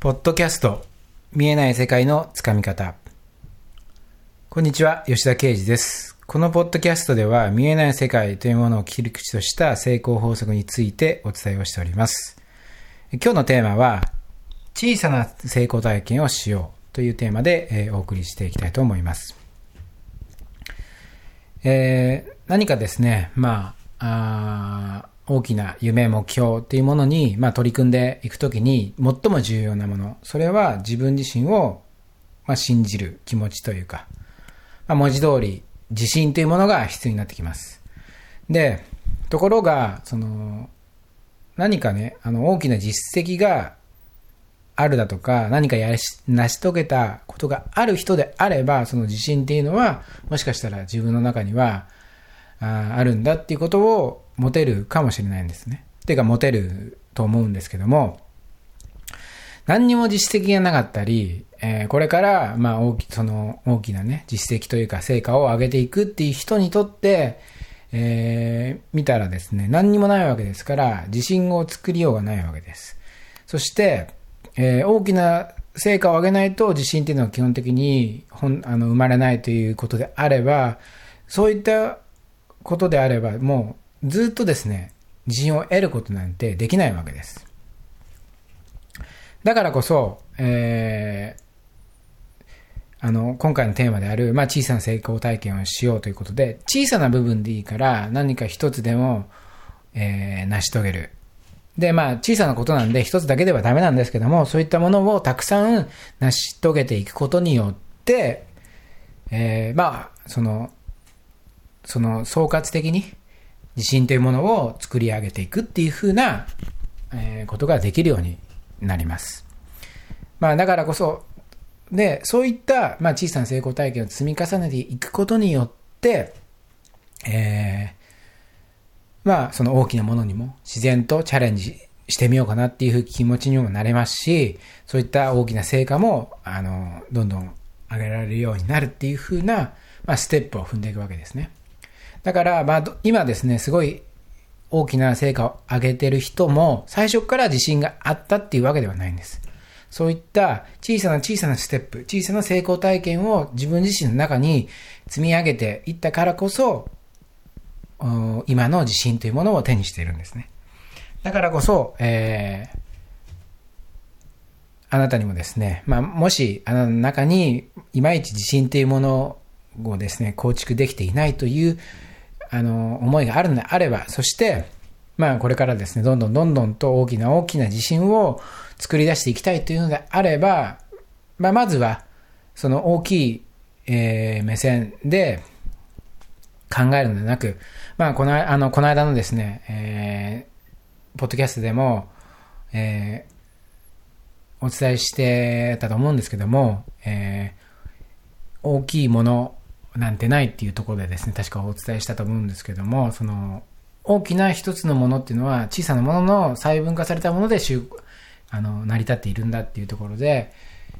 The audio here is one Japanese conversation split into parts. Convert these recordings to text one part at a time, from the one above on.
ポッドキャスト見えない世界のつかみ方。こんにちは吉田啓二です。このポッドキャストでは見えない世界というものを切り口とした成功法則についてお伝えをしております。今日のテーマは小さな成功体験をしようというテーマで、お送りしていきたいと思います。えー、何かですね、まあ、あ大きな夢、目標っていうものに、まあ、取り組んでいくときに、最も重要なもの、それは自分自身を、まあ、信じる気持ちというか、まあ、文字通り、自信というものが必要になってきます。で、ところが、その、何かね、あの、大きな実績があるだとか、何かやし、成し遂げたことがある人であれば、その自信っていうのは、もしかしたら自分の中には、ああるんだっていうことを持てるかもしれないんですね。てか持てると思うんですけども、何にも実績がなかったり、えー、これから、まあ大き、その大きなね、実績というか成果を上げていくっていう人にとって、えー、見たらですね、何にもないわけですから、自信を作りようがないわけです。そして、えー、大きな成果を上げないと自信っていうのは基本的に本あの生まれないということであれば、そういったことであれば、もうずっとですね、自信を得ることなんてできないわけです。だからこそ、えー、あの、今回のテーマである、まあ、小さな成功体験をしようということで、小さな部分でいいから何か一つでも、えー、成し遂げる。で、まあ、小さなことなんで一つだけではダメなんですけども、そういったものをたくさん成し遂げていくことによって、えー、まあ、その、その総括的に自信というものを作り上げていくっていうふうな、えことができるようになります。まあだからこそ、で、そういった、まあ、小さな成功体験を積み重ねていくことによって、えー、まあその大きなものにも自然とチャレンジしてみようかなっていう気持ちにもなれますし、そういった大きな成果も、あの、どんどん上げられるようになるっていうふうな、まあ、ステップを踏んでいくわけですね。だから、まあ、今ですね、すごい大きな成果を上げてる人も、最初から自信があったっていうわけではないんです。そういった小さな小さなステップ、小さな成功体験を自分自身の中に積み上げていったからこそ、今の自信というものを手にしているんですね。だからこそ、えー、あなたにもですね、まあ、もしあなたの中にいまいち自信というものをですね、構築できていないというあの、思いがあるのであれば、そして、まあこれからですね、どんどんどんどんと大きな大きな自信を作り出していきたいというのであれば、まあまずは、その大きい、えー、目線で考えるのではなく、まあこの、あの、この間のですね、えー、ポッドキャストでも、えー、お伝えしてたと思うんですけども、えー、大きいものなんてないっていうところでですね、確かお伝えしたと思うんですけども、その、大きな一つのものっていうのは小さなものの細分化されたものであの成り立っているんだっていうところで、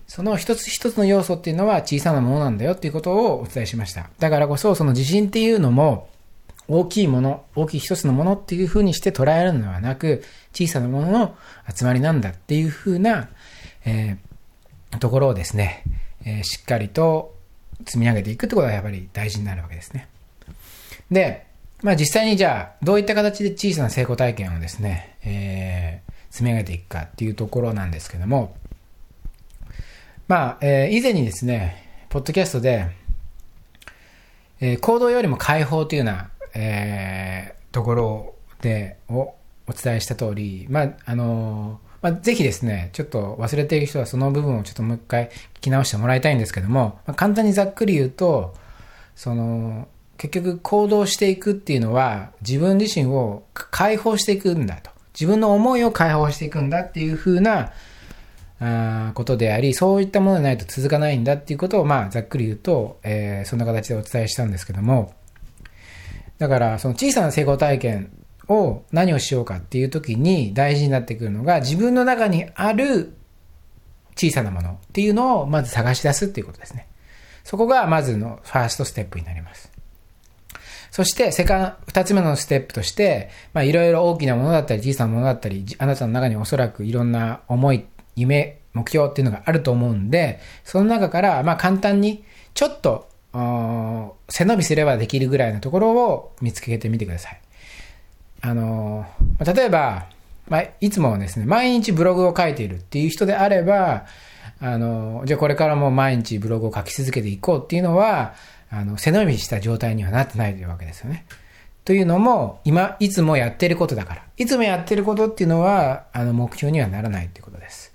その一つ一つの要素っていうのは小さなものなんだよっていうことをお伝えしました。だからこそその自信っていうのも大きいもの、大きい一つのものっていうふうにして捉えるのではなく、小さなものの集まりなんだっていうふうな、えー、ところをですね、えー、しっかりと積み上げていくってことがやっぱり大事になるわけですね。で、まあ実際にじゃあ、どういった形で小さな成功体験をですね、えー、積み上げていくかっていうところなんですけども、まあ、えー、以前にですね、ポッドキャストで、えー、行動よりも解放というような、えー、ところで、をお伝えした通り、まあ、あのーまあ、ぜひですね、ちょっと忘れている人はその部分をちょっともう一回聞き直してもらいたいんですけども、まあ、簡単にざっくり言うと、その、結局行動していくっていうのは自分自身を解放していくんだと。自分の思いを解放していくんだっていうふうなあことであり、そういったものでないと続かないんだっていうことを、まあ、ざっくり言うと、えー、そんな形でお伝えしたんですけども、だから、その小さな成功体験を何をしようかっていう時に大事になってくるのが自分の中にある小さなものっていうのをまず探し出すっていうことですね。そこがまずのファーストステップになります。そして、セカン、二つ目のステップとして、まあ、いろいろ大きなものだったり、小さなものだったり、あなたの中におそらくいろんな思い、夢、目標っていうのがあると思うんで、その中から、まあ簡単に、ちょっと、背伸びすればできるぐらいのところを見つけてみてください。あの、例えば、まあ、いつもですね、毎日ブログを書いているっていう人であれば、あの、じゃあこれからも毎日ブログを書き続けていこうっていうのは、あの、背伸びした状態にはなってないというわけですよね。というのも、今、いつもやってることだから。いつもやってることっていうのは、あの、目標にはならないっていうことです。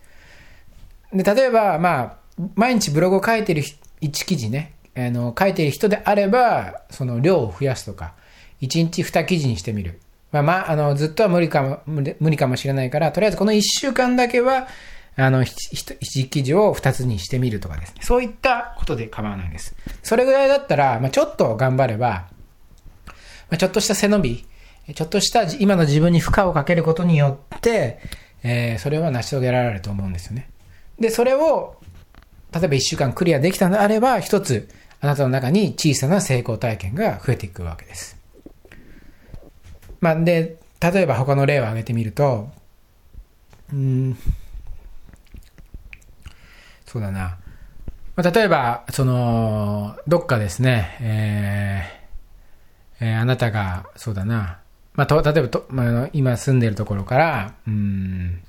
で、例えば、まあ、毎日ブログを書いてる1記事ね、あの、書いている人であれば、その量を増やすとか、1日2記事にしてみる。まあ、まあ、あの、ずっとは無理かも、無理かもしれないから、とりあえずこの1週間だけは、あの、1記事を2つにしてみるとかですね。そういったことで構わないです。それぐらいだったら、まあ、ちょっと頑張れば、まあ、ちょっとした背伸び、ちょっとした今の自分に負荷をかけることによって、えー、それは成し遂げられると思うんですよね。で、それを、例えば1週間クリアできたのであれば、一つ、あなたの中に小さな成功体験が増えていくわけです。まあ、で、例えば他の例を挙げてみると、うん、そうだな。まあ、例えば、その、どっかですね、えー、えー、あなたが、そうだな、まあ、と、例えばと、まあ、今住んでるところから、うん、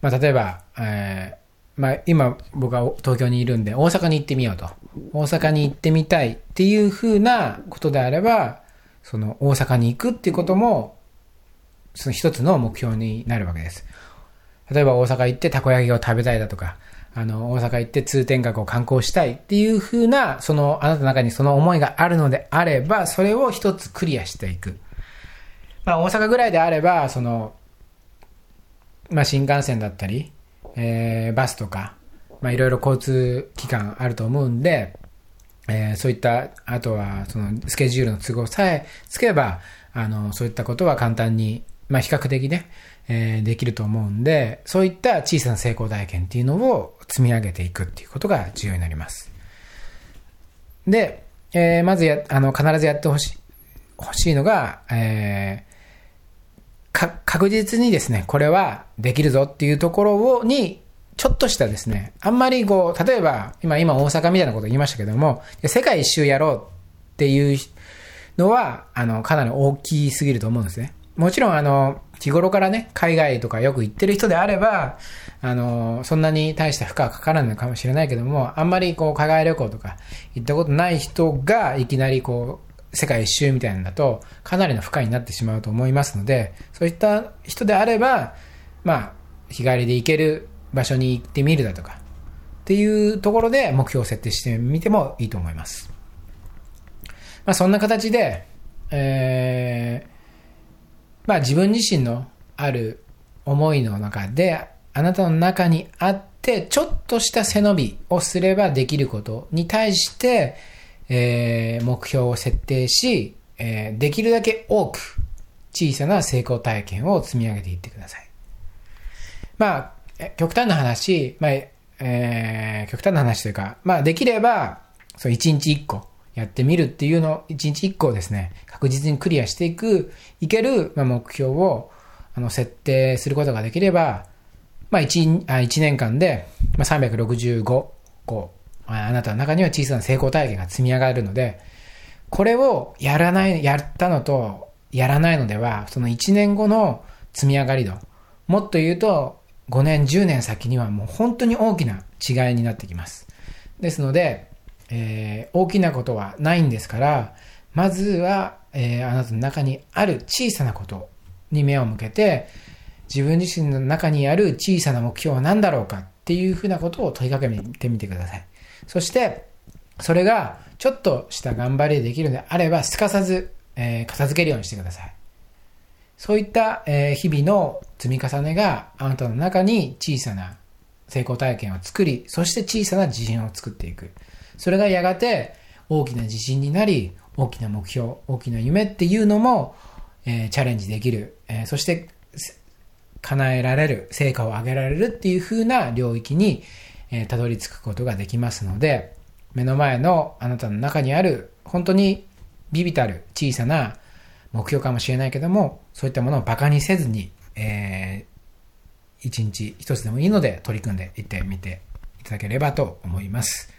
まあ、例えば、えー、まあ、今僕は東京にいるんで、大阪に行ってみようと。大阪に行ってみたいっていうふうなことであれば、その大阪に行くっていうことも、その一つの目標になるわけです。例えば大阪行ってたこ焼きを食べたいだとか、あの、大阪行って通天閣を観光したいっていう風な、その、あなたの中にその思いがあるのであれば、それを一つクリアしていく。まあ、大阪ぐらいであれば、その、まあ、新幹線だったり、えー、バスとか、まあ、いろいろ交通機関あると思うんで、えー、そういった、あとは、その、スケジュールの都合さえつけば、あの、そういったことは簡単に、まあ、比較的ね、えー、できると思うんで、そういった小さな成功体験っていうのを積み上げていくっていうことが重要になります。で、えー、まずや、あの、必ずやってほしい、欲しいのが、えー、か、確実にですね、これはできるぞっていうところを、に、ちょっとしたですね、あんまりこう、例えば、今、今大阪みたいなこと言いましたけども、世界一周やろうっていうのは、あの、かなり大きすぎると思うんですね。もちろん、あの、日頃からね、海外とかよく行ってる人であれば、あの、そんなに大した負荷はかからないのかもしれないけども、あんまりこう、海外旅行とか行ったことない人が、いきなりこう、世界一周みたいなんだと、かなりの負荷になってしまうと思いますので、そういった人であれば、まあ、日帰りで行ける場所に行ってみるだとか、っていうところで目標を設定してみてもいいと思います。まあ、そんな形で、えー、まあ自分自身のある思いの中で、あなたの中にあって、ちょっとした背伸びをすればできることに対して、えー、目標を設定し、えー、できるだけ多く小さな成功体験を積み上げていってください。まあ、極端な話、まあ、えー、極端な話というか、まあ、できれば、そう、一日一個、やってみるっていうのを一日一個をですね、確実にクリアしていく、いける、まあ、目標をあの設定することができれば、まあ1、あ1年間で、まあ、365個、あなたの中には小さな成功体験が積み上がるので、これをやらない、やったのとやらないのでは、その1年後の積み上がり度、もっと言うと5年、10年先にはもう本当に大きな違いになってきます。ですので、えー、大きなことはないんですから、まずは、えー、あなたの中にある小さなことに目を向けて、自分自身の中にある小さな目標は何だろうかっていうふうなことを問いかけてみてください。そして、それがちょっとした頑張りでできるのであれば、すかさず、えー、片付けるようにしてください。そういった、え、日々の積み重ねがあなたの中に小さな成功体験を作り、そして小さな自信を作っていく。それがやがて大きな自信になり、大きな目標、大きな夢っていうのも、えー、チャレンジできる、えー、そして叶えられる、成果を上げられるっていう風な領域に、えー、たどり着くことができますので、目の前のあなたの中にある本当にビビたる小さな目標かもしれないけども、そういったものを馬鹿にせずに、えー、一日一つでもいいので取り組んでいってみていただければと思います。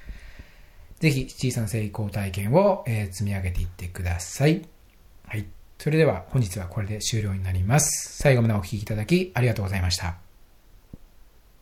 ぜひ小さな成功体験を、え積み上げていってください。はい。それでは本日はこれで終了になります。最後までお聴きいただきありがとうございました。